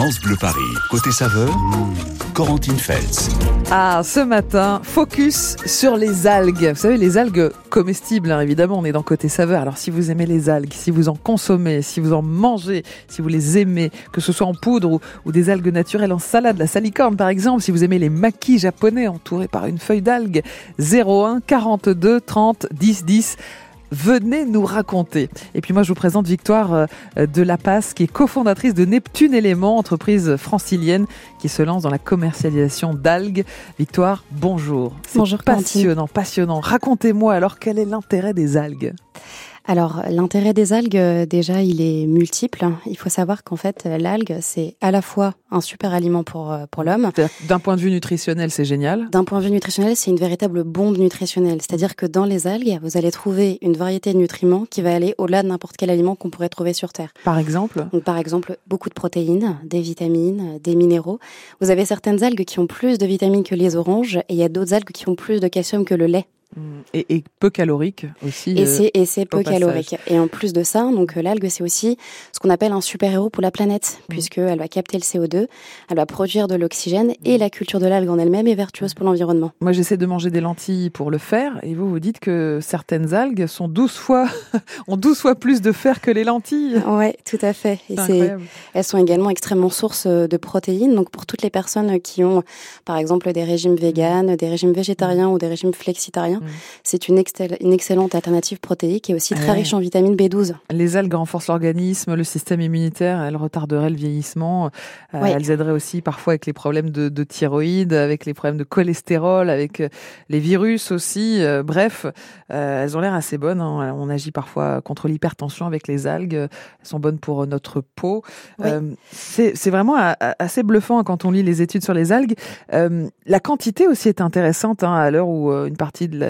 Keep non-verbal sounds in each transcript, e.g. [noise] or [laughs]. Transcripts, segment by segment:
France Bleu Paris. Côté saveur, Corentine Feltz. Ah, ce matin, focus sur les algues. Vous savez, les algues comestibles, hein, évidemment, on est dans côté saveur. Alors, si vous aimez les algues, si vous en consommez, si vous en mangez, si vous les aimez, que ce soit en poudre ou, des algues naturelles en salade, la salicorne par exemple, si vous aimez les maquis japonais entourés par une feuille d'algues, 01 42 30 10 10 venez nous raconter. Et puis moi, je vous présente Victoire euh, de La Passe, qui est cofondatrice de Neptune Éléments, entreprise francilienne qui se lance dans la commercialisation d'algues. Victoire, bonjour. Bonjour, passionnant, passionnant. Racontez-moi alors quel est l'intérêt des algues? Alors, l'intérêt des algues, euh, déjà, il est multiple. Il faut savoir qu'en fait, l'algue, c'est à la fois un super aliment pour, euh, pour l'homme. D'un point de vue nutritionnel, c'est génial. D'un point de vue nutritionnel, c'est une véritable bombe nutritionnelle. C'est-à-dire que dans les algues, vous allez trouver une variété de nutriments qui va aller au-delà de n'importe quel aliment qu'on pourrait trouver sur Terre. Par exemple Donc, Par exemple, beaucoup de protéines, des vitamines, des minéraux. Vous avez certaines algues qui ont plus de vitamines que les oranges et il y a d'autres algues qui ont plus de calcium que le lait. Mm. Et, peu calorique aussi. Et c'est et c'est peu calorique. Et en plus de ça, donc euh, l'algue c'est aussi ce qu'on appelle un super héros pour la planète, mm. puisqu'elle va capter le CO2, elle va produire de l'oxygène et la culture de l'algue en elle-même est vertueuse pour l'environnement. Moi j'essaie de manger des lentilles pour le faire, et vous vous dites que certaines algues sont 12 fois [laughs] ont 12 fois plus de fer que les lentilles. Ouais, tout à fait. Et elles sont également extrêmement source euh, de protéines. Donc pour toutes les personnes qui ont par exemple des régimes véganes, des régimes végétariens ou des régimes flexitariens Mm. C'est une, une, excellente alternative protéique et aussi très riche en vitamine B12. Les algues renforcent l'organisme, le système immunitaire, elles retarderaient le vieillissement. Euh, elles aideraient aussi parfois avec les problèmes de, de, thyroïde, avec les problèmes de cholestérol, avec euh, les virus aussi. Euh, bref, elles ont l'air assez bonnes. Hein. On agit parfois contre l'hypertension avec les algues. Elles sont bonnes pour notre peau. C'est vraiment assez bluffant quand on lit les études sur les algues. la quantité aussi est intéressante hein, à l'heure où une partie de la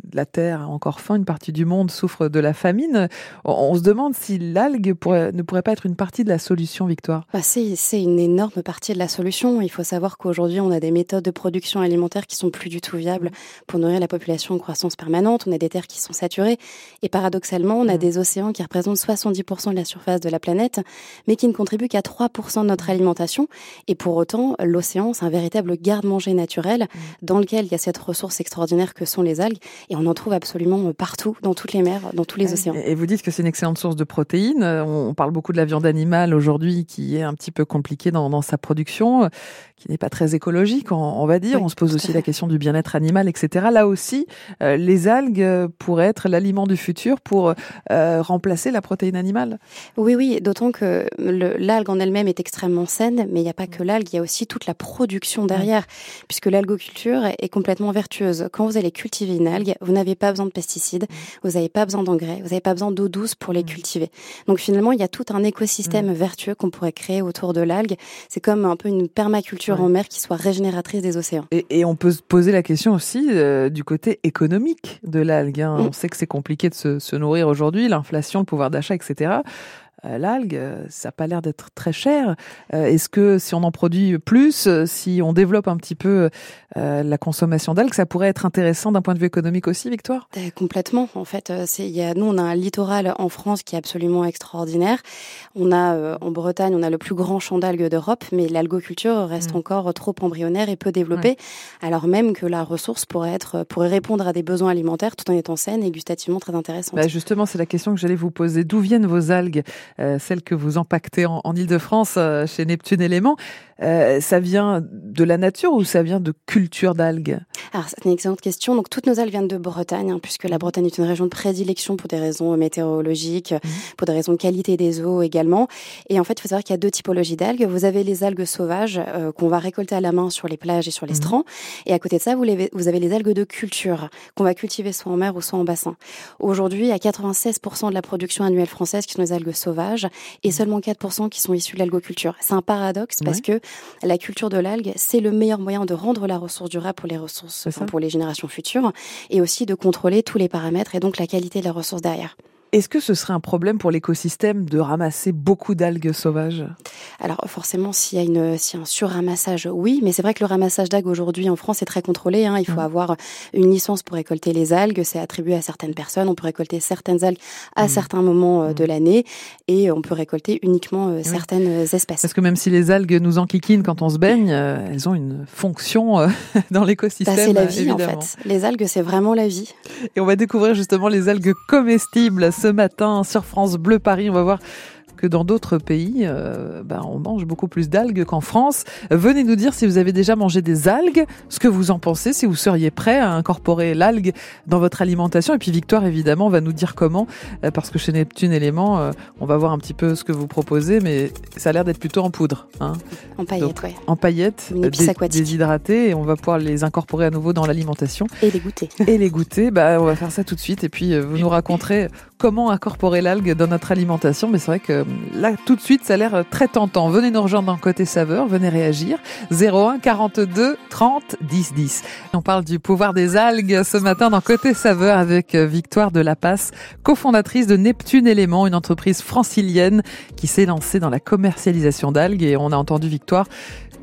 la Terre a encore faim, une partie du monde souffre de la famine. On, se demande si l'algue ne pourrait pas être une partie de la solution, Victoire. Bah c'est une énorme partie de la solution. Il faut savoir qu'aujourd'hui, on a des méthodes de production alimentaire qui sont plus du tout viables pour nourrir la population en croissance permanente. On a des terres qui sont saturées. Et paradoxalement, on a mm. des océans qui représentent 70% de la surface de la planète, mais qui ne contribuent qu'à 3% de notre alimentation. Et pour autant, l'océan, c'est un véritable garde-manger naturel mm. dans lequel il y a cette ressource extraordinaire que sont les algues et on en trouve absolument partout, dans toutes les mers, dans tous les océans. Et vous dites que c'est une excellente source de protéines. On parle beaucoup de la viande animale aujourd'hui qui est un petit peu compliquée dans, dans sa production, qui n'est pas très écologique, on, va dire. on se pose aussi la question du bien-être animal, etc. Là aussi, euh, les algues pourraient être l'aliment du futur pour euh, remplacer la protéine animale. Oui, oui, d'autant que l'algue en elle-même est extrêmement saine, mais il n'y a pas que l'algue, il y a aussi toute la production derrière, puisque l'algoculture est complètement vertueuse. Quand vous allez cultiver une algue, vous n'avez pas besoin de pesticides, mm. vous n'avez pas besoin d'engrais, vous n'avez pas besoin d'eau douce pour les mm. cultiver. Donc finalement, il y a tout un écosystème mm. vertueux qu'on pourrait créer autour de l'algue. C'est comme un peu une permaculture en mer qui soit régénératrice des océans. Et, on peut se poser la question aussi euh, du côté économique de l'algue. Hein. On sait que c'est compliqué de se, se nourrir aujourd'hui, l'inflation, le pouvoir d'achat, etc. Euh, l'algue, euh, ça n'a pas l'air d'être très cher. Euh, est-ce que si on en produit plus, si on développe un petit peu la consommation d'algues, ça pourrait être intéressant d'un point de vue économique aussi, Victoire? Complètement. En fait, c'est, y a, nous, on a un littoral en France qui est absolument extraordinaire. On a en Bretagne, on a le plus grand champ d'algues d'Europe, mais l'algoculture reste mm. encore trop embryonnaire et peu développée, alors même que la ressource pourrait être pourrait répondre à des besoins alimentaires tout en étant saine et gustativement très intéressante. Bah justement, c'est la question que j'allais vous poser. D'où viennent vos algues? Celle que vous empaquetez en, en Ile-de-France euh, chez Neptune Éléments, euh, ça vient de la nature ou ça vient de culture d'algues? Alors, c'est une excellente question. Donc, toutes nos algues viennent de Bretagne, hein, puisque la Bretagne est une région de prédilection pour des raisons météorologiques, mmh. pour des raisons de qualité des eaux également. Et en fait, il faut savoir qu'il y a deux typologies d'algues. Vous avez les algues sauvages qu'on va récolter à la main sur les plages et sur les mmh. strands. Et à côté de ça, vous, vous avez les algues de culture qu'on va cultiver soit en mer ou soit en bassin. Aujourd'hui, il y a 96% de la production annuelle française qui sont les algues sauvages et mmh. seulement 4% qui sont issus de l'algoculture. C'est un paradoxe parce que la culture de l'algue, c'est le meilleur moyen de rendre la ressource durable pour les ressources, pour les générations futures et aussi de contrôler tous les paramètres et donc la qualité de la ressource derrière. Est-ce que ce serait un problème pour l'écosystème de ramasser beaucoup d'algues sauvages? Alors forcément, s'il y a une, a un surramassage, oui, mais c'est vrai que le ramassage d'algues aujourd'hui en France est très contrôlé. Hein. Il faut mmh. avoir une licence pour récolter les algues. C'est attribué à certaines personnes. On peut récolter certaines algues à mmh. certains moments euh, de mmh. l'année et on peut récolter uniquement euh, certaines espèces. Parce que même si les algues nous enquiquinent quand on se baigne, euh, elles ont une fonction [laughs] dans l'écosystème. Bah, c'est la vie en fait. Les algues, c'est vraiment la vie. Et on va découvrir justement les algues comestibles ce matin sur France Bleu Paris. On va voir que dans d'autres pays, euh, ben, on mange beaucoup plus d'algues qu'en France. Venez nous dire si vous avez déjà mangé des algues, ce que vous en pensez, si vous seriez prêt à incorporer l'algue dans votre alimentation. Et puis Victoire, évidemment, va nous dire comment, euh, parce que chez Neptune Éléments, euh, on va voir un petit peu ce que vous proposez, mais ça a l'air d'être plutôt en poudre. Hein. En paillettes, oui. En paillettes, déshydratées, et on va pouvoir les incorporer à nouveau dans l'alimentation. Et les goûter. Et les goûter, bah, on va faire ça tout de suite, et puis vous nous raconterez comment incorporer l'algue dans notre alimentation. Mais c'est vrai que là, tout de suite, ça a l'air très tentant. Venez nous rejoindre dans Côté Saveur, venez réagir. 01 42 30 10 10. On parle du pouvoir des algues ce matin dans Côté Saveur avec Victoire de la Passe, cofondatrice de Neptune Éléments, une entreprise francilienne qui s'est lancée dans la commercialisation d'algues. Et on a entendu Victoire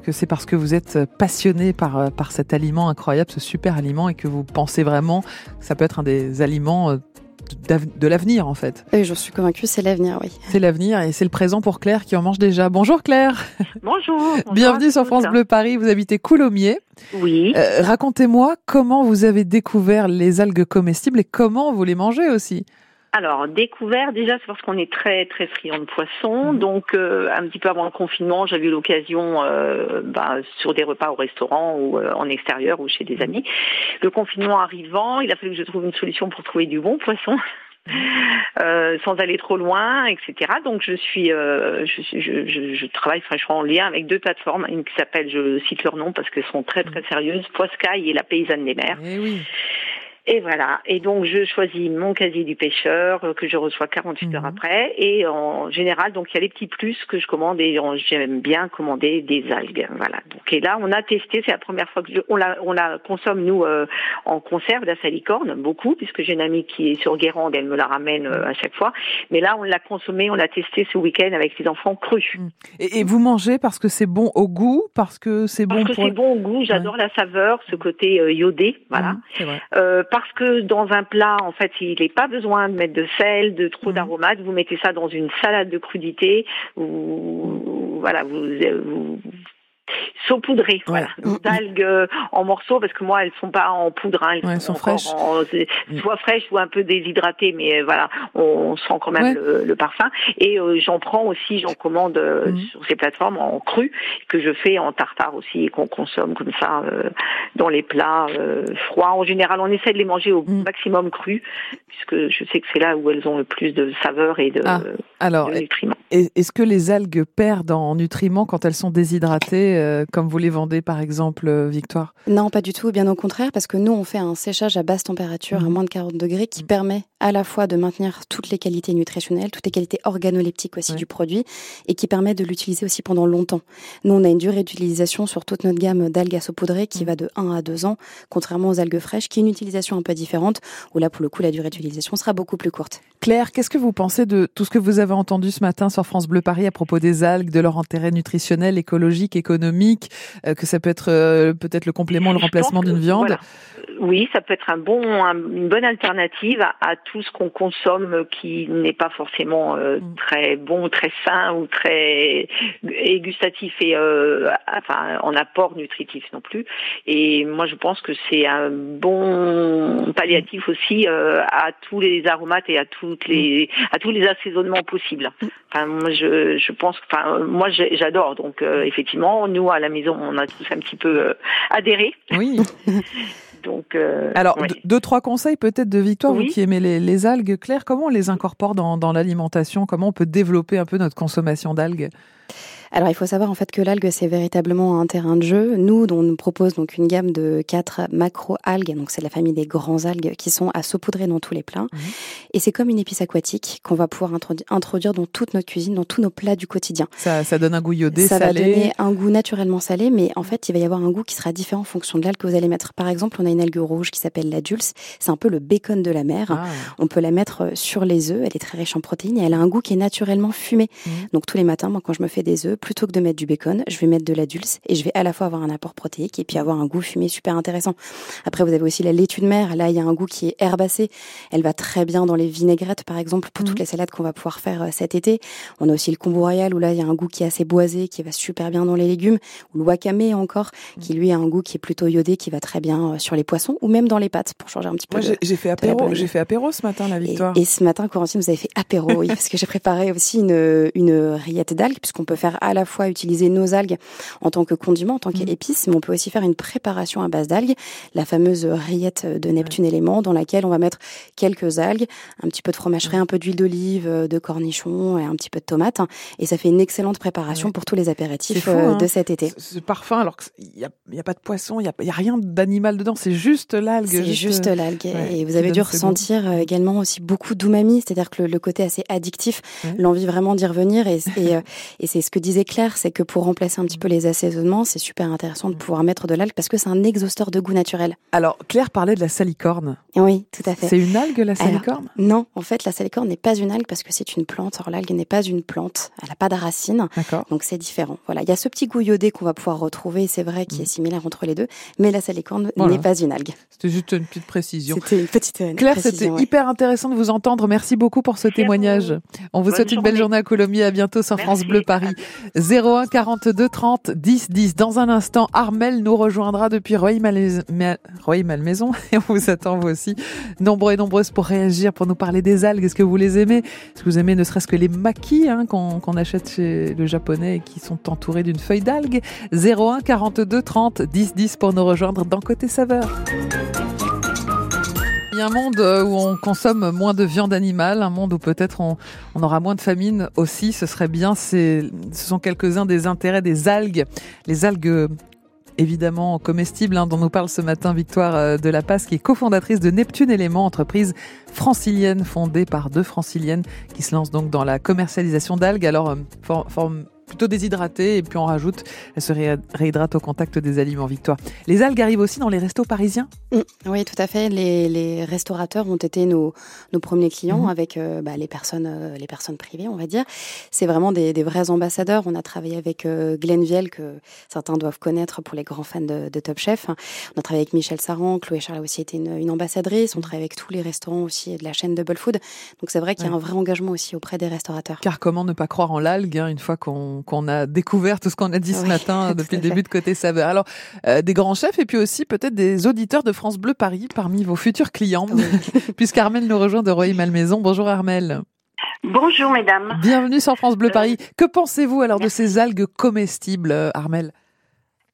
que c'est parce que vous êtes passionné par, par cet aliment incroyable, ce super aliment, et que vous pensez vraiment que ça peut être un des aliments de l'avenir en fait. Oui, je suis convaincue, c'est l'avenir, oui. C'est l'avenir et c'est le présent pour Claire qui en mange déjà. Bonjour Claire. Bonjour. Bienvenue sur France Bleu Paris. Vous habitez Coulommiers. Oui. Euh, racontez-moi comment vous avez découvert les algues comestibles et comment vous les mangez aussi. Alors, découvert, déjà, c'est parce qu'on est très, très friand de poisson. Mhm. Donc, euh, un petit peu avant le confinement, j'avais eu l'occasion, euh, bah, sur des repas au restaurant ou euh, en extérieur ou chez des amis. Le confinement arrivant, il a fallu que je trouve une solution pour trouver du bon poisson. [laughs] Euh, sans aller trop loin, etc. Donc je suis, euh, je, je, je, travaille franchement en lien avec deux plateformes, une qui s'appelle, je cite leur nom parce qu'elles sont très très sérieuses, Poiscaille et la Paysanne des Mers. Eh oui. Et voilà. Et donc je choisis mon casier du pêcheur euh, que je reçois 48 heures mhm. après. Et en général, donc il y a les petits plus que je commande et j'aime bien commander des algues. Voilà. Donc et là, on a testé. C'est la première fois que on la on la consomme nous euh, en conserve la salicorne beaucoup puisque j'ai une amie qui est sur Guérande, elle me la ramène euh, à chaque fois. Mais là, on l'a consommé, on l'a testé ce week-end avec les enfants crus. Mm. Et, vous mangez parce que c'est bon au goût, parce que c'est bon. Parce que c'est bon au goût. J'adore la saveur, ce côté iodé. Voilà. Mm, parce que dans un plat, en fait, il n'est pas besoin de mettre de sel, de trop mmh. d'aromates. Vous mettez ça dans une salade de crudité. Ou voilà, vous, vous saupoudrées, voilà, d'algues euh, en morceaux parce que moi elles sont pas en poudre, hein, elles, sont, fraîches, mm. soit fraîches ou un peu déshydratées, mais euh, voilà, on, sent quand même le, parfum. Et euh, j'en prends aussi, j'en commande mm. sur ces plateformes en cru que je fais en tartare aussi et qu'on consomme comme ça dans les plats froids. En général, on essaie de les manger au mm. maximum cru puisque je sais que c'est là où elles ont le plus de saveur et de, ah, alors, de nutriments. Est-ce que les algues perdent en nutriments quand elles sont déshydratées euh, comme vous les vendez par exemple, euh, Victoire? Non, pas du tout, bien au contraire, parce que nous on fait un séchage à basse température, à mhm. moins de 40 degrés, qui mhm. permet à la fois de maintenir toutes les qualités nutritionnelles, toutes les qualités organoleptiques aussi du produit, et qui permet de l'utiliser aussi pendant longtemps. Nous on a une durée d'utilisation sur toute notre gamme d'algues à saupoudrer qui mhm. va de 1 à 2 ans, contrairement aux algues fraîches, qui est une utilisation un peu différente, où là pour le coup la durée d'utilisation sera beaucoup plus courte. Claire, qu'est-ce que vous pensez de tout ce que vous avez entendu ce matin sur France Bleu Paris à propos des algues, de leur intérêt nutritionnel, écologique, économique, euh, que ça peut être euh, peut-être le complément, le remplacement d'une viande? Oui, ça peut être un bon, une bonne alternative à, tout ce qu'on consomme qui n'est pas forcément euh, mm. très bon, très sain ou très et gustatif et enfin en apport nutritif non plus. Et moi, je pense que c'est un bon palliatif aussi à tous les aromates et à toutes les à tous les assaisonnements possibles. Enfin, moi, je, je pense, enfin, moi, j'adore. Donc, effectivement, nous à la maison, on a tous un petit peu euh, adhéré. Oui. [laughs] Donc, euh, Alors, deux, trois conseils peut-être de Victoire, vous qui aimez les, algues. Claire, comment on les incorpore dans, l'alimentation? Comment on peut développer un peu notre consommation d'algues? Alors il faut savoir en fait que l'algue c'est véritablement un terrain de jeu. Nous, on nous propose donc une gamme de quatre macro-algues, donc c'est la famille des grands algues qui sont à saupoudrer dans tous les plats. Mhm. Et c'est comme une épice aquatique qu'on va pouvoir introduire dans toute notre cuisine, dans tous nos plats du quotidien. Ça, ça donne un goût iodé, ça salé. Ça va donner un goût naturellement salé, mais en fait il va y avoir un goût qui sera différent en fonction de l'algue que vous allez mettre. Par exemple, on a une algue rouge qui s'appelle la dulce. C'est un peu le bacon de la mer. Ah. On peut la mettre sur les œufs. Elle est très riche en protéines et elle a un goût qui est naturellement fumé. Mhm. Donc tous les matins, moi, quand je me fais des œufs, plutôt que de mettre du bacon, je vais mettre de la dulce et je vais à la fois avoir un apport protéique et puis avoir un goût fumé super intéressant. Après, vous avez aussi la laitue de mer. Là, il y a un goût qui est herbacé. Elle va très bien dans les vinaigrettes, par exemple, pour toutes mhm. les salades qu'on va pouvoir faire euh, cet été. On a aussi le kombu royal où là, il y a un goût qui est assez boisé, qui va super bien dans les légumes. Ou le wakame encore, qui lui a un goût qui est plutôt iodé, qui va très bien euh, sur les poissons ou même dans les pâtes pour changer un petit peu. Moi, j'ai fait apéro. J'ai fait apéro ce matin, la victoire. Et, ce matin, Corentine, vous avez fait apéro, oui, [laughs] parce que j'ai préparé aussi une, une rillette d'algues, puisqu'on peut faire à la fois utiliser nos algues en tant que condiment, en tant mmh. qu'épice, mais on peut aussi faire une préparation à base d'algues, la fameuse rillette de Neptune élément, dans laquelle on va mettre quelques algues, un petit peu de fromage frais, un peu d'huile d'olive, euh, de cornichons et un petit peu de tomate. Et ça fait une excellente préparation pour tous les apéritifs euh, de hein. cet été. Ce parfum, alors qu'il n'y a, y a, pas de poisson, il n'y a, y a, rien d'animal dedans, c'est juste l'algue. C'est juste, l'algue. et vous avez dû ressentir euh, également aussi beaucoup d'umami, c'est-à-dire que le, côté assez addictif, l'envie vraiment d'y revenir. Et, et, [laughs] et c'est ce que disait Claire, c'est que pour remplacer un petit peu les assaisonnements, c'est super intéressant de mm. pouvoir mettre de l'algue parce que c'est un exhausteur de goût naturel. Alors, Claire parlait de la salicorne. Oui, tout à fait. C'est une algue, la salicorne? Non, en fait, la salicorne n'est pas une algue parce que c'est une plante. Alors, l'algue n'est pas une plante. Elle n'a pas de racines. D'accord. Donc, c'est différent. Voilà. Il y a ce petit goût iodé qu'on va pouvoir retrouver, c'est vrai, qui mm. est similaire entre les deux. Mais la salicorne n'est pas une algue. C'était juste une petite précision. C'était une petite Claire, c'était hyper intéressant de vous entendre. Merci beaucoup pour ce témoignage. On vous souhaite une belle journée à Colombie. À bientôt sur France Bleu Paris. 01 42 30 10 10. Dans un instant, Armel nous rejoindra depuis Roy-Malmaison [laughs] et on vous attend vous aussi, nombreux et nombreuses pour réagir, pour nous parler des algues. Est-ce que vous les aimez? Est-ce que vous aimez ne serait-ce que les maquis hein, qu'on achète chez le japonais et qui sont entourés d'une feuille d'algues? 01 42 30 10 10 pour nous rejoindre dans Côté Saveur. Un monde euh, où on consomme moins de viande animale, un monde où peut-être on, aura moins de famine aussi. Ce serait bien. ce sont quelques-uns des intérêts des algues. Les algues évidemment comestibles hein, dont nous parle ce matin Victoire euh, de la Passe qui est cofondatrice de Neptune Éléments, entreprise francilienne fondée par deux franciliennes qui se lancent donc dans la commercialisation d'algues. Alors, euh, forme plutôt déshydratée et puis on rajoute, elle se réhydrate au contact des aliments Victoire. Les algues arrivent aussi dans les restos parisiens? Mm. Oui, tout à fait. Les, restaurateurs ont été nos, nos premiers clients mhm. avec euh, bah, les, personnes, euh, les personnes privées, on va dire. C'est vraiment des, vrais ambassadeurs. On a travaillé avec euh, Glenn Viel, que certains doivent connaître pour les grands fans de, Top Chef. On a travaillé avec Michel Saran, Chloé Charles a aussi été une, ambassadrice. On travaille avec tous les restaurants aussi de la chaîne Double Food. Donc c'est vrai qu'il y a un vrai engagement aussi auprès des restaurateurs. Car comment ne pas croire en l'algue hein, une fois qu'on qu'on a découvert tout ce qu'on a dit ce matin [laughs] depuis le début de Côté Saveur. Alors, euh, des grands chefs et puis aussi peut-être des auditeurs de France Bleu Paris parmi vos futurs clients, [laughs] puisqu'Armel nous rejoint de Roy Malmaison. Bonjour Armel. Bonjour mesdames. Bienvenue sur France Bleu Paris. Que pensez-vous alors de ces algues comestibles, Armel?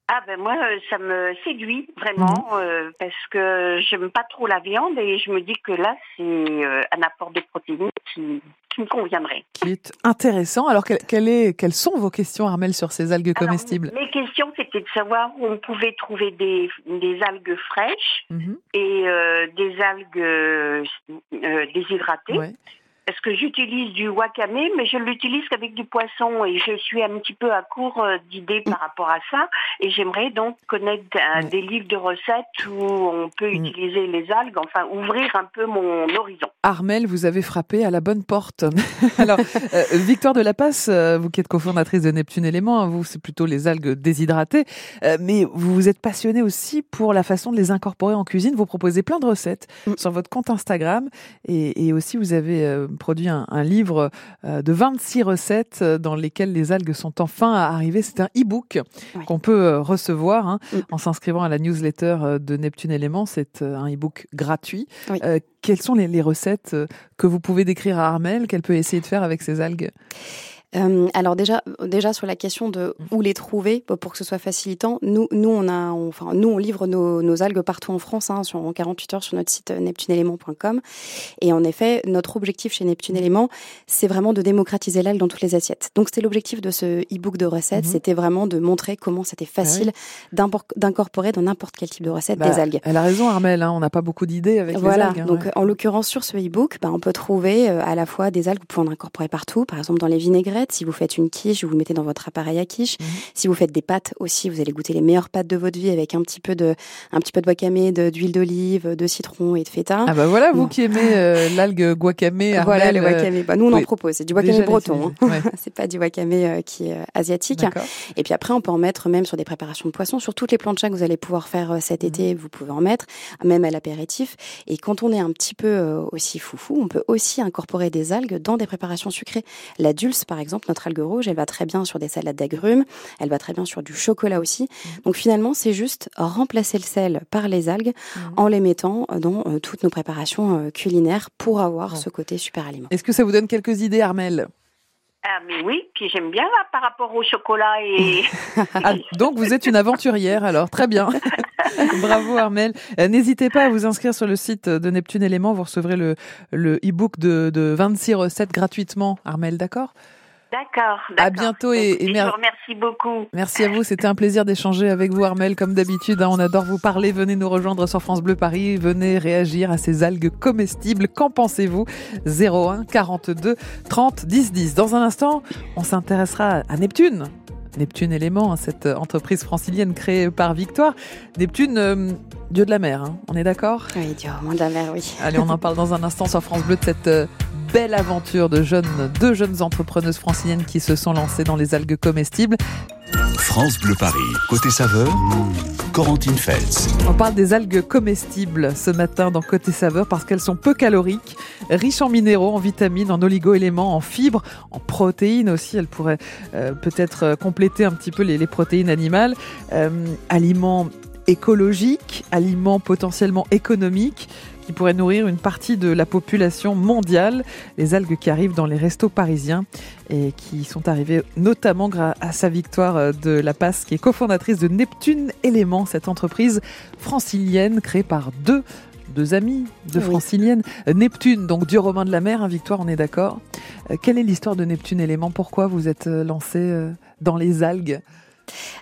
Ah ben moi euh, ça me séduit vraiment mhm. euh, parce que j'aime pas trop la viande et je me dis que là c'est euh, un apport de protéines qui, qui, me conviendrait. Qui est intéressant. Alors est, quelles sont vos questions Armel sur ces algues comestibles? Mes questions c'était de savoir où on pouvait trouver des, des algues fraîches mhm. et des algues déshydratées. Ouais parce que j'utilise du wakame, mais je l'utilise qu'avec du poisson et je suis un petit peu à court euh, d'idées par rapport à ça. Et j'aimerais donc connaître des livres de recettes où on peut mm. utiliser les algues, enfin ouvrir un peu mon horizon. Armel, vous avez frappé à la bonne porte. [laughs] Alors, euh, Victoire de la Passe, euh, vous qui êtes cofondatrice de Neptune Éléments, hein, vous c'est plutôt les algues déshydratées, mais vous vous êtes passionnée aussi pour la façon de les incorporer en cuisine. Vous proposez plein de recettes mm. sur votre compte Instagram et, et aussi vous avez produit un, livre euh, de 26 recettes euh, dans lesquelles les algues sont enfin arrivées. C'est un e-book qu'on peut euh, recevoir hein, mm. en s'inscrivant à la newsletter de Neptune Éléments. C'est un e-book gratuit. quelles sont les, les recettes que vous pouvez décrire à Armel qu'elle peut essayer de faire avec ces algues? Euh, alors déjà, déjà sur la question de où les trouver pour que ce soit facilitant, nous, nous on a, enfin nous on livre nos, nos algues partout en France, hein, sur, en 48 heures sur notre site euh, neptuneelement.com. Et en effet, notre objectif chez Neptune Element, c'est vraiment de démocratiser l'algue dans toutes les assiettes. Donc c'était l'objectif de ce e-book de recettes, mhm. c'était vraiment de montrer comment c'était ah facile d'incorporer dans n'importe quel type de recette des bah, algues. Elle a raison Armel, hein, on n'a pas beaucoup d'idées avec voilà, les algues. Hein, donc en l'occurrence sur ce e-book, bah, on peut trouver euh, à la fois des algues, vous pouvez en incorporer partout, par exemple dans les vinaigrettes, si vous faites une quiche, vous le mettez dans votre appareil à quiche. Mhm. Si vous faites des pâtes aussi, vous allez goûter les meilleures pâtes de votre vie avec un petit peu de, un petit peu de wakame, d'huile d'olive, de citron et de feta. Ah bah voilà, vous qui aimez euh, l'algue guacamé. [laughs] voilà le wakame. Bah, nous on en propose, c'est du wakame breton. Hein. [laughs] c'est pas du wakame euh, qui est asiatique. Et puis après, on peut en mettre même sur des préparations de poissons, sur toutes les planchas que vous allez pouvoir faire cet mhm. été, vous pouvez en mettre, même à l'apéritif. Et quand on est un petit peu aussi foufou, on peut aussi incorporer des algues dans des préparations sucrées. La dulce, par exemple, notre algue rouge, elle va très bien sur des salades d'agrumes, elle va très bien sur du chocolat aussi. Mmh. Donc finalement, c'est juste remplacer le sel par les algues mmh. en les mettant dans euh, toutes nos préparations euh, culinaires pour avoir ce côté super aliment. Est-ce que ça vous donne quelques idées, Armel ah, mais oui, puis j'aime bien par rapport au chocolat et. [laughs] Ah, donc vous êtes une aventurière alors, très bien. [laughs] Bravo Armel. Euh, n'hésitez pas à vous inscrire sur le site de Neptune Élément, vous recevrez le le e-book de, de 26 recettes gratuitement, Armel, d'accord? D'accord. À bientôt et, et, merci beaucoup. Merci à vous. C'était un plaisir d'échanger avec vous, Armel. Comme d'habitude, hein, on adore vous parler. Venez nous rejoindre sur France Bleu Paris. Venez réagir à ces algues comestibles. Qu'en pensez-vous? 01 42 30 10 10. Dans un instant, on s'intéressera à Neptune. Neptune Élément, hein, cette entreprise francilienne créée par Victoire. Neptune, euh, dieu de la mer, hein. on est d'accord? Oui, dieu de la mer, oui. Allez, on en parle dans un instant sur France Bleu de cette euh, belle aventure de jeunes, deux jeunes entrepreneuses franciliennes qui se sont lancées dans les algues comestibles. France Bleu Paris, côté saveur, Corentine Feltz. On parle des algues comestibles ce matin dans Côté saveur parce qu'elles sont peu caloriques, riches en minéraux, en vitamines, en oligo-éléments, en fibres, en protéines aussi. Elles pourraient euh, peut-être euh, compléter un petit peu les, protéines animales. Euh, aliments écologiques, aliments potentiellement économiques qui pourrait nourrir une partie de la population mondiale. Les algues qui arrivent dans les restos parisiens et qui sont arrivées notamment grâce à sa victoire euh, de La Passe, qui est cofondatrice de Neptune Éléments, cette entreprise francilienne créée par deux deux amis de francilienne. Euh, Neptune, donc dieu romain de la mer, hein, Victoire, on est d'accord. Euh, quelle est l'histoire de Neptune Éléments Pourquoi vous êtes lancé dans les algues?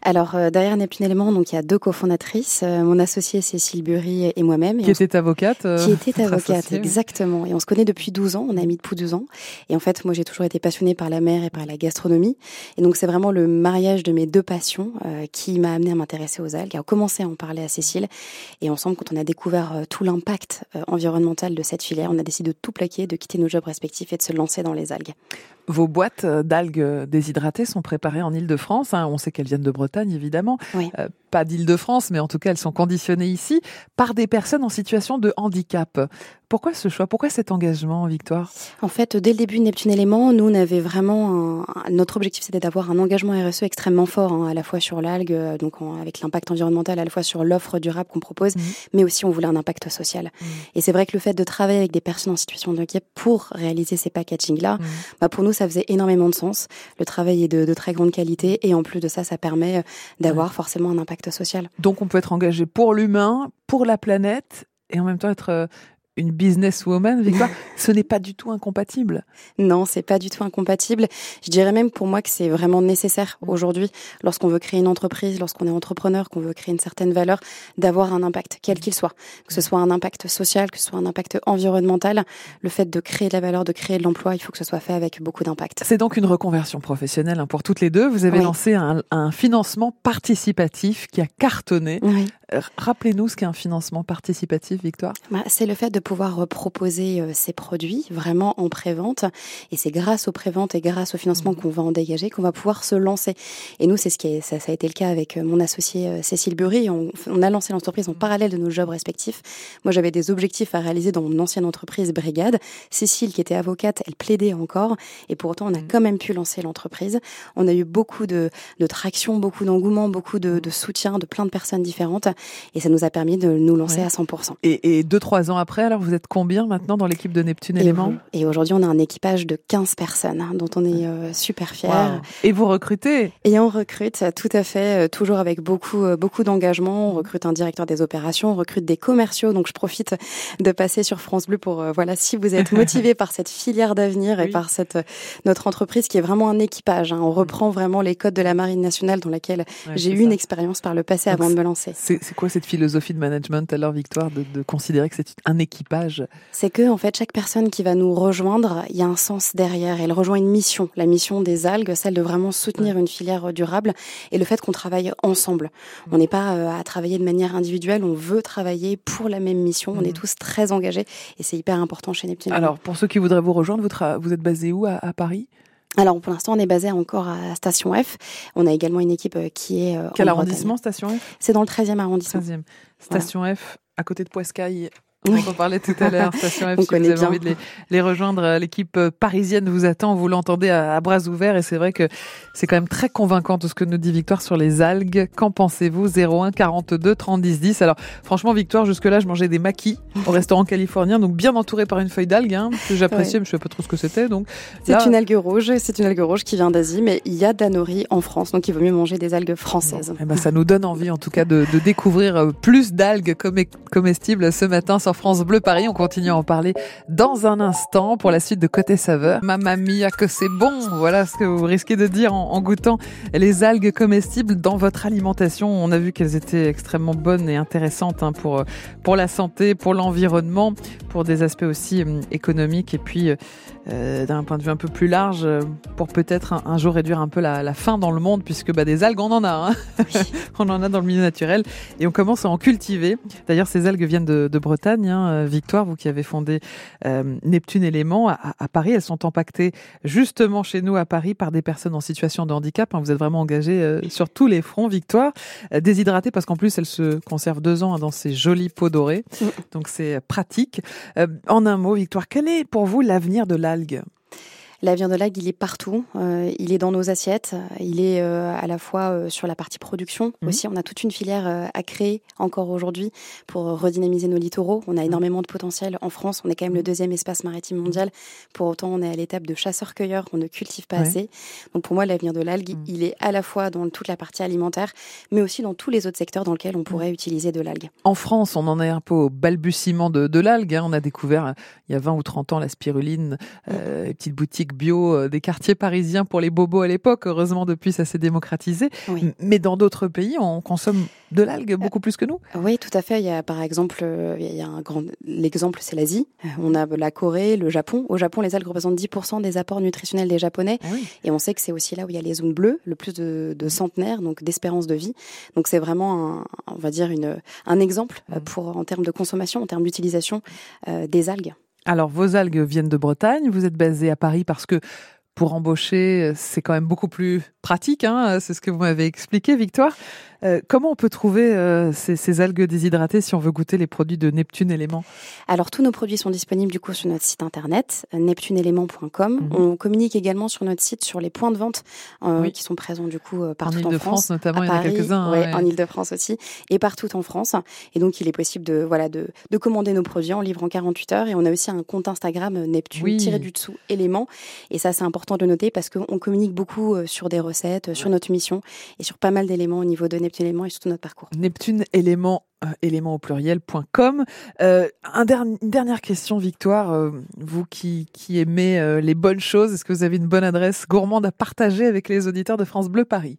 Alors, euh, derrière Neptune Élément, donc, il y a deux cofondatrices, euh, mon associée Cécile Bury et moi-même. Qui était avocate euh, Qui était [laughs] avocate, exactement. Et on se connaît depuis 12 ans, on a mis depuis 12 ans. Et en fait, moi, j'ai toujours été passionnée par la mer et par la gastronomie. Et donc, c'est vraiment le mariage de mes deux passions qui m'a amené à m'intéresser aux algues, à commencer à en parler à Cécile. Et ensemble, quand on a découvert tout l'impact environnemental de cette filière, on a décidé de tout plaquer, de quitter nos jobs respectifs et de se lancer dans les algues. Vos boîtes d'algues déshydratées sont préparées en Ile-de-France. Hein. On sait qu'elles viennent de Bretagne, évidemment. Euh, pas d'Île-de-France, mais en tout cas, elles sont conditionnées ici par des personnes en situation de handicap. Pourquoi ce choix? Pourquoi cet engagement, Victoire? En fait, dès le début de Neptune Élément, nous, on avait vraiment notre objectif, c'était d'avoir un engagement RSE extrêmement fort, hein, à la fois sur l'algue, euh, donc avec l'impact environnemental, à la fois sur l'offre durable qu'on propose, mmh. mais aussi on voulait un impact social. Mmh. Et c'est vrai que le fait de travailler avec des personnes en situation de handicap pour réaliser ces packaging-là, mmh. bah pour nous, ça faisait énormément de sens. Le travail est de, de, très grande qualité et en plus de ça, ça permet euh, d'avoir forcément un impact social. Donc on peut être engagé pour l'humain, pour la planète et en même temps être euh, une businesswoman, Victoire, [laughs] ce n'est pas du tout incompatible. Non, c'est pas du tout incompatible. Je dirais même pour moi que c'est vraiment nécessaire aujourd'hui, lorsqu'on veut créer une entreprise, lorsqu'on est entrepreneur, qu'on veut créer une certaine valeur, d'avoir un impact, quel qu'il soit. Que ce soit un impact social, que ce soit un impact environnemental. Le fait de créer de la valeur, de créer de l'emploi, il faut que ce soit fait avec beaucoup d'impact. C'est donc une reconversion professionnelle hein, pour toutes les deux. Vous avez lancé un, un, financement participatif qui a cartonné. Oui. Euh, rappelez-nous ce qu'est un financement participatif, Victoire. Bah, c'est le fait de pouvoir proposer euh, ces produits vraiment en prévente. Et c'est grâce aux préventes et grâce au financement mmh. qu'on va en dégager qu'on va pouvoir se lancer. Et nous, c'est ce qui est, ça, ça, a été le cas avec euh, mon associé Cécile Bury. On, on a lancé l'entreprise en parallèle de nos jobs respectifs. Moi, j'avais des objectifs à réaliser dans mon ancienne entreprise Brigade. Cécile, qui était avocate, elle plaidait encore. Et pour autant, on a mmh. quand même pu lancer l'entreprise. On a eu beaucoup de, de traction, beaucoup d'engouement, beaucoup de, de soutien de plein de personnes différentes. Et ça nous a permis de nous lancer à 100%. Et, et deux, trois ans après, alors vous êtes combien maintenant dans l'équipe de Neptune Éléments Et aujourd'hui, on a un équipage de 15 personnes hein, dont on est euh, super fiers. Et vous recrutez Et on recrute, tout à fait, euh, toujours avec beaucoup, euh, beaucoup d'engagement. On recrute un directeur des opérations, on recrute des commerciaux. Donc je profite de passer sur France Bleu pour, voilà, si vous êtes [laughs] motivé par cette filière d'avenir et par cette notre entreprise qui est vraiment un équipage. Hein. On mm. reprend vraiment les codes de la Marine nationale dans laquelle j'ai eu une expérience par le passé avant de me lancer. C'est quoi cette philosophie de management alors, Victoire, de, de considérer que c'est un équipage? C'est que en fait, chaque personne qui va nous rejoindre, il y a un sens derrière. Elle rejoint une mission, la mission des algues, celle de vraiment soutenir une filière durable et le fait qu'on travaille ensemble. On n'est pas euh, à travailler de manière individuelle, on veut travailler pour la même mission. On est mm. tous très engagés et c'est hyper important chez Neptune. Alors, pour ceux qui voudraient vous rejoindre, vous, vous êtes basé où à, Paris? Alors pour l'instant, on est basé encore à Station F. On a également une équipe euh, qui est. Euh, Quel arrondissement, Station F? C'est dans le 13e arrondissement. 13e. Station F, à côté de Poiscaille on en parlait tout à l'heure, Station F, si vous avez envie de les, rejoindre, l'équipe euh, parisienne vous attend, vous l'entendez à, bras ouverts et c'est vrai que c'est quand même très convaincant tout ce que nous dit Victoire sur les algues. Qu'en pensez-vous? 01 42 30 10 10. Alors franchement Victoire, jusque-là je mangeais des maquis au restaurant californien, donc bien entouré par une feuille d'algue, hein, que j'appréciais mais je ne sais pas trop ce que c'était. Donc C'est une algue rouge, c'est une algue rouge qui vient d'Asie, mais il y a d'anori en France, donc il vaut mieux manger des algues françaises. eh ben, ça nous donne envie en tout cas de, de découvrir euh, plus d'algues comestibles ce matin sur France Bleu Paris. On continue à en parler dans un instant pour la suite de Côté Saveur. Mamma mia que c'est bon Voilà ce que vous risquez de dire en, goûtant les algues comestibles dans votre alimentation. On a vu qu'elles étaient extrêmement bonnes et intéressantes hein, pour, pour la santé, pour l'environnement, pour des aspects aussi hum, économiques et puis euh, d'un point de vue un peu plus large pour peut-être un, jour réduire un peu la, faim dans le monde puisque bah, des algues on en a. Hein. [laughs] on en a dans le milieu naturel et on commence à en cultiver. D'ailleurs ces algues viennent de, Bretagne. Hein, Victoire, vous qui avez fondé euh, Neptune Éléments à, Paris, elles sont impactées justement chez nous à Paris par des personnes en situation de handicap. Hein. vous êtes vraiment engagé euh, sur tous les fronts, Victoire. Euh, déshydratée parce qu'en plus, elle se conserve deux ans hein, dans ces jolies peaux dorées. Donc c'est pratique. en un mot, Victoire, quel est pour vous l'avenir de l'algue la viande de l'algue, il est partout. Euh, il est dans nos assiettes. Il est euh, à la fois euh, sur la partie production mhm. aussi. On a toute une filière à créer encore aujourd'hui pour redynamiser nos littoraux. On a mhm. énormément de potentiel en France. On est quand même le mhm. deuxième espace maritime mondial. Pour autant, on est à l'étape de chasseurs-cueilleurs. On ne cultive pas assez. Donc pour moi, l'avenir de l'algue, il est à la fois dans toute la partie alimentaire, mais aussi dans tous les autres secteurs dans lesquels on pourrait utiliser de l'algue. En France, on en est un peu au balbutiement de, l'algue. Hein. On a découvert il y a 20 ou 30 ans la spiruline, les petites boutiques bio euh, des quartiers parisiens pour les bobos à l'époque. Heureusement, depuis, ça s'est démocratisé. Mais dans d'autres pays, on consomme de l'algue beaucoup plus que nous. Oui, tout à fait. Il y a par exemple, euh, il y a un grand, l'exemple c'est l'Asie. On a la Corée, le Japon. Au Japon, les algues représentent 10% des apports nutritionnels des Japonais. Ah Et on sait que c'est aussi là où il y a les zones bleues, le plus de, centenaires, donc d'espérance de vie. Donc c'est vraiment, un, on va dire, une, un exemple mm. pour en termes de consommation, en termes d'utilisation euh, des algues. Alors, vos algues viennent de Bretagne. Vous êtes basé à Paris parce que pour embaucher, c'est quand même beaucoup plus pratique. Hein c'est ce que vous m'avez expliqué, Victoire. Euh, comment on peut trouver euh, ces, algues déshydratées si on veut goûter les produits de Neptune Éléments? Alors tous nos produits sont disponibles du coup sur notre site internet neptuneéléments.com. Mhm. On communique également sur notre site sur les points de vente euh, qui sont présents du coup partout en, en France, notamment, il y en a quelques-uns. Ouais, En Ile-de-France aussi et partout en France. Et donc il est possible de voilà de, de commander nos produits en livre en 48 heures et on a aussi un compte Instagram Neptune tiré du dessous éléments et ça c'est important de noter parce qu'on communique beaucoup sur des recettes, sur notre mission et sur pas mal d'éléments au niveau de Neptune Et tout notre parcours. Neptune Éléments euh, au pluriel.com. Euh, un une dernière question, Victoire. Euh, vous qui, qui aimez les bonnes choses, est-ce que vous avez une bonne adresse gourmande à partager avec les auditeurs de France Bleu Paris?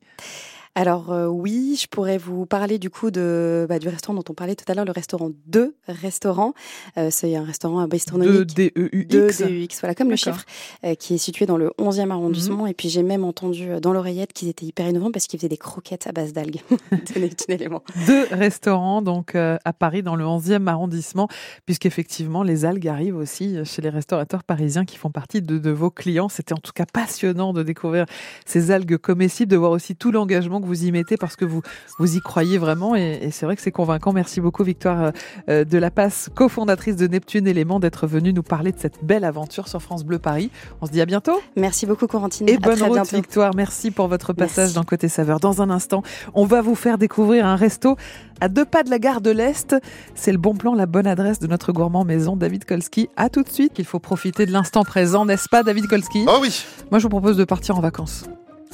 Alors euh, oui, je pourrais vous parler du coup de bah, du restaurant dont on parlait tout à l'heure, le restaurant 2 restaurant. Euh, c'est un restaurant gastronomique. De D-E-U-X. De D-E-U-X, voilà, comme le chiffre, euh, qui est situé dans le 11e arrondissement. Mhm. Et puis j'ai même entendu dans l'oreillette qu'ils étaient hyper innovants parce qu'ils faisaient des croquettes à base d'algues. [laughs] Deux restaurants donc à Paris dans le 11e arrondissement, puisqu'effectivement les algues arrivent aussi chez les restaurateurs parisiens qui font partie de, de vos clients. C'était en tout cas passionnant de découvrir ces algues comestibles, de voir aussi tout l'engagement que vous y mettez parce que vous, vous y croyez vraiment. Et, c'est vrai que c'est convaincant. Merci beaucoup, Victoire de la Passe, cofondatrice de Neptune Élément, d'être venue nous parler de cette belle aventure sur France Bleu Paris. On se dit à bientôt. Merci beaucoup, Corentine. Et bonne route, Victoire. Merci pour votre passage dans Côté Saveur. Dans un instant, on va vous faire découvrir un resto à deux pas de la gare de l'Est. C'est le bon plan, la bonne adresse de notre gourmand maison, David Kolski. À tout de suite, qu'il faut profiter de l'instant présent, n'est-ce pas, David Kolski? Oh oui Moi, je vous propose de partir en vacances.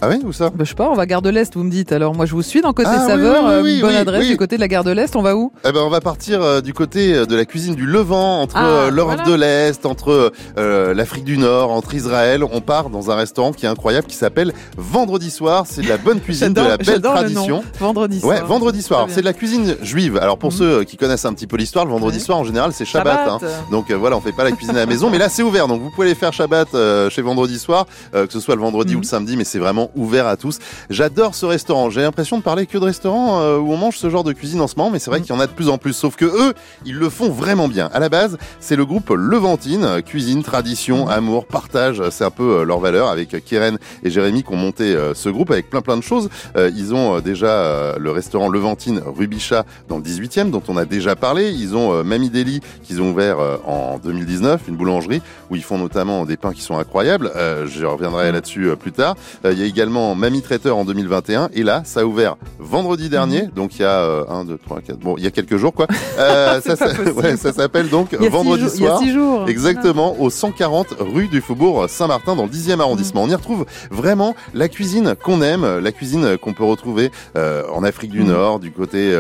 Ah oui, où ça bah, Je sais pas, on va gare de l'Est, vous me dites. Alors moi je vous suis dans côté ah saveur, euh, bonne adresse du côté de la gare de l'Est, on va où? Eh ben on va partir euh, du côté euh, de la cuisine du Levant, entre ah, l'Europe de l'Est, entre l'Afrique du Nord, entre Israël. On part dans un restaurant qui est incroyable, qui s'appelle Vendredi Soir. C'est de la bonne cuisine, de la belle tradition. Vendredi soir. Ouais, Vendredi Soir. C'est de la cuisine juive. Alors pour mhm. ceux qui connaissent un petit peu l'histoire, le Vendredi Soir en général c'est Shabbat. Hein. Donc voilà, on fait pas la cuisine à la maison, mais là c'est ouvert. Donc vous pouvez aller faire Shabbat chez Vendredi Soir, que ce soit le vendredi ou le mhm. samedi, mais c'est vraiment ouvert à tous. J'adore ce restaurant. J'ai l'impression de parler que de restaurants euh, où on mange ce genre de cuisine en ce moment, mais c'est vrai mm. qu'il y en a de plus en plus. Sauf que eux, ils le font vraiment bien. À la base, c'est le groupe Levantine, cuisine, tradition, mm. amour, partage. C'est un peu euh, leur valeur avec Keren et Jérémy qui ont monté euh, ce groupe avec plein plein de choses. Ils ont déjà le restaurant Levantine Rubichat dans le 18e dont on a déjà parlé. Ils ont Mamie Deli qu'ils ont ouvert en 2019, une boulangerie où ils font notamment des pains qui sont incroyables. Je reviendrai mm. là-dessus plus tard. Il y a également Mamie Traité en 2021. Et là, ça a ouvert vendredi dernier, mhm. donc il y a euh, un, deux, trois, quatre, bon, il y a quelques jours quoi. [laughs] Euh, ça, ça s'appelle donc vendredi soir. jours. Exactement, au 140 rue du Faubourg Saint-Martin dans le 10e arrondissement. On y retrouve vraiment la cuisine qu'on aime, la cuisine qu'on peut retrouver euh, en Afrique du mhm. Nord, du côté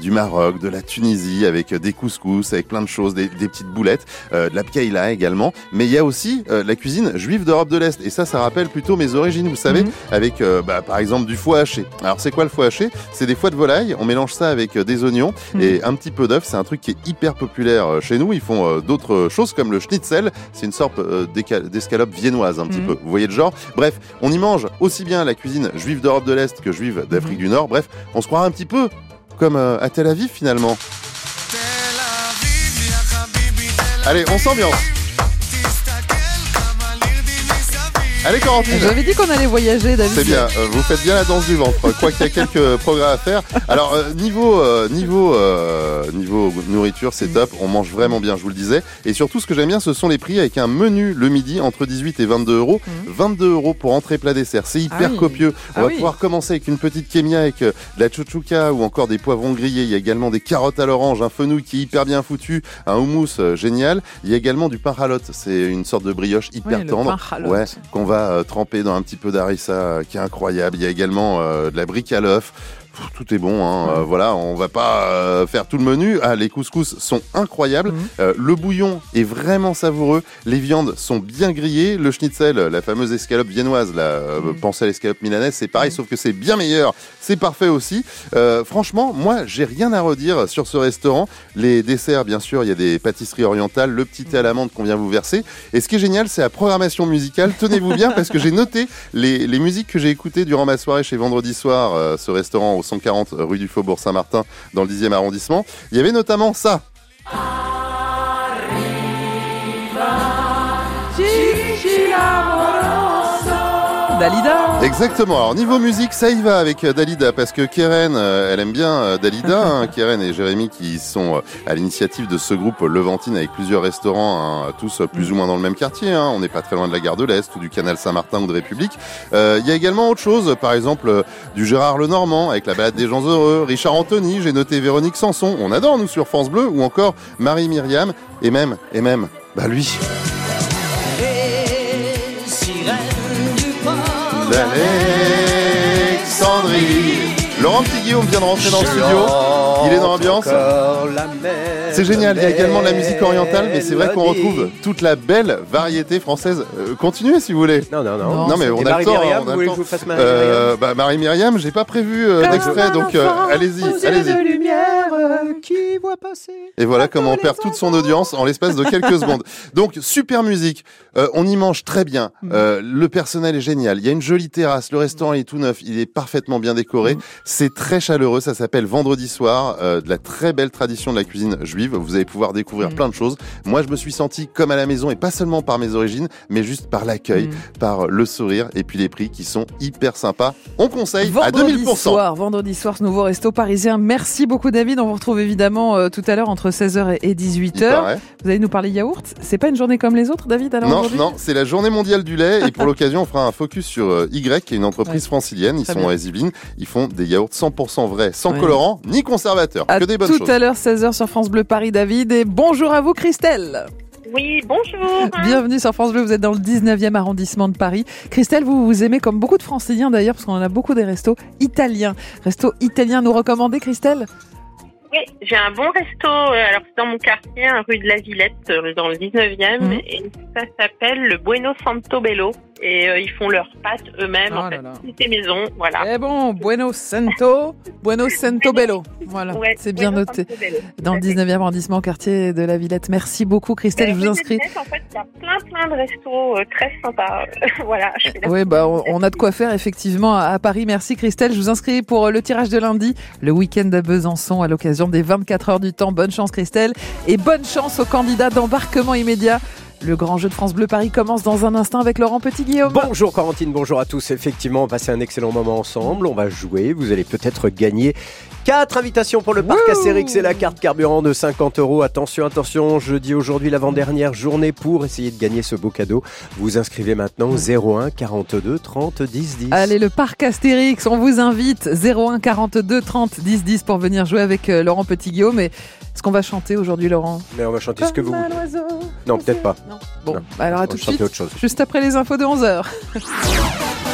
du Maroc, de la Tunisie, avec des couscous, avec plein de choses, des, petites boulettes, de la pkaïla également. Mais il y a aussi la cuisine juive d'Europe de l'Est. Et ça, ça rappelle plutôt mes origines, vous savez, avec bah, par exemple du foie haché. Alors c'est quoi le foie haché? C'est des foies de volaille, on mélange ça avec euh, des oignons mhm. et un petit peu d'œuf. C'est un truc qui est hyper populaire euh, chez nous. Ils font euh, d'autres choses comme le schnitzel. C'est une sorte d'escalope viennoise un petit mhm. peu. Vous voyez le genre? Bref, on y mange aussi bien la cuisine juive d'Europe de l'Est que juive d'Afrique mhm. du Nord. Bref, on se croirait un petit peu comme à Tel Aviv finalement. Allez, on s'ambiance Allez Corentine J'avais dit qu'on allait voyager David. C'est bien, euh, vous faites bien la danse du ventre. Quoi qu'il y a quelques [laughs] progrès à faire. Alors euh, niveau euh, niveau niveau nourriture, c'est top, on mange vraiment bien, je vous le disais. Et surtout ce que j'aime bien, ce sont les prix avec un menu le midi entre 18 et 22 euros. 22 mhm. euros pour entrée plat dessert, c'est hyper ah copieux. On ah va pouvoir commencer avec une petite kémia avec de la chouchouka ou encore des poivrons grillés. Il y a également des carottes à l'orange, un fenouil qui est hyper bien foutu, un houmous génial. Il y a également du pain ralotte, c'est une sorte de brioche hyper tendre, ouais, qu'on va euh, trempé dans un petit peu d'harissa euh, qui est incroyable. Il y a également euh, de la brique à l'œuf tout est bon. Hein. Euh, voilà, on va pas euh, faire tout le menu. Ah, les couscous sont incroyables. Mhm. Euh, le bouillon est vraiment savoureux. Les viandes sont bien grillées. Le schnitzel, la fameuse escalope viennoise, la mhm. pensée à l'escalope milanaise, c'est pareil, sauf que c'est bien meilleur. C'est parfait aussi. franchement, moi, j'ai rien à redire sur ce restaurant. Les desserts, bien sûr, il y a des pâtisseries orientales, le petit thé à l'amande qu'on vient vous verser. Et ce qui est génial, c'est la programmation musicale. Tenez-vous bien parce que j'ai noté les, les musiques que j'ai écoutées durant ma soirée chez Vendredi Soir, ce restaurant 140 rue du Faubourg Saint-Martin dans le 10e arrondissement. Il y avait notamment ça. Dalida Exactement. Alors niveau musique, ça y va avec euh, Dalida parce que Keren, euh, elle aime bien euh, Dalida. [laughs] Hein. Keren et Jérémy qui sont à l'initiative de ce groupe Levantine avec plusieurs restaurants, hein, tous plus ou moins dans le même quartier. Hein. On n'est pas très loin de la gare de l'Est ou du canal Saint-Martin ou de République. Il y a également autre chose, par exemple du Gérard Lenormand avec la balade des gens heureux, Richard Anthony, j'ai noté Véronique Sanson, on adore nous sur France Bleu, ou encore Marie Myriam et même, et même, bah lui. d'Alexandrie. Laurent Petit Guillaume vient de rentrer dans le studio. Il est dans l'ambiance. C'est génial. Il y a également de la musique orientale, mais c'est vrai qu'on retrouve toute la belle variété française. Euh, continuez si vous voulez. Non, non, non. Non, mais on a le temps. Myriam, que je vous fasse Marie euh, bah, Marie Myriam, j'ai pas prévu euh, d'extrait, donc euh, allez-y, allez-y. qui voit passer. Et voilà comment on perd toute son audience en l'espace de quelques [laughs] secondes. Donc super musique. on y mange très bien. Mm. le personnel est génial. Il y a une jolie terrasse. Le restaurant est tout neuf. Il est parfaitement bien décoré. C'est très chaleureux, ça s'appelle Vendredi soir, euh, de la très belle tradition de la cuisine juive. Vous allez pouvoir découvrir mm. plein de choses. Moi, je me suis senti comme à la maison et pas seulement par mes origines, mais juste par l'accueil, mm. par le sourire et puis les prix qui sont hyper sympas. On conseille à 2000%. Soir, vendredi soir, ce nouveau resto parisien. Merci beaucoup David. On vous retrouve évidemment euh, tout à l'heure entre 16h et 18h. Vous allez nous parler yaourt. C'est pas une journée comme les autres, David alors Non, non, c'est la journée mondiale du lait et pour [laughs] l'occasion, on fera un focus sur euh, Y, qui est une entreprise francilienne. Ils sont à Yvelines. Ils font des yaourts 100% vrais, sans colorant ni conservateur. que des bonnes tout à l'heure, 16h sur France Bleu Paris, David. Et bonjour à vous, Christelle. Oui, bonjour. Bienvenue sur France Bleu, vous êtes dans le 19e arrondissement de Paris. Christelle, vous vous aimez comme beaucoup de franciliens d'ailleurs, parce qu'on en a beaucoup des restos italiens. Restos italiens nous recommander, Christelle? Oui, j'ai un bon resto. Euh, alors, c'est dans mon quartier, rue de la Villette, euh, dans le 19e. Mhm. Et ça s'appelle le Bueno Santo Bello et euh, ils font leurs pâtes eux-mêmes. Oh en fait, maison, voilà. Eh bon, Bueno Santo, Bueno Santo Bello. Voilà, c'est bien noté. Dans le 19e arrondissement, quartier de la Villette. Merci beaucoup, Christelle. je vous inscris. En fait, il y a plein, plein de restos euh, très sympas. [laughs] voilà. Oui, bah, on, a de quoi faire effectivement à, Paris. Merci, Christelle. Je vous inscris pour euh, le tirage de lundi, le week-end à Besançon, à l'occasion des 24 heures du temps. Bonne chance, Christelle, et bonne chance aux candidats d'embarquement immédiat le grand jeu de France Bleu Paris commence dans un instant avec Laurent Petit-Guillaume. Bonjour Corentine, bonjour à tous. Effectivement, on va passer un excellent moment ensemble. On va jouer. Vous allez peut-être gagner Quatre invitations pour le parc Astérix et la carte carburant de 50 euros. Attention, attention, je dis aujourd'hui l'avant-dernière journée pour essayer de gagner ce beau cadeau. Vous inscrivez maintenant 01 42 30 10 10. Allez, le parc Astérix, on vous invite 01 42 30 10 10 pour venir jouer avec euh, Laurent Petit-Guillaume. Ce qu'on va chanter aujourd'hui, Laurent Mais on va chanter ce que vous voulez. Non, peut-être pas. Bon, alors à tout de suite. Autre chose. Juste après les infos de 11h. [laughs]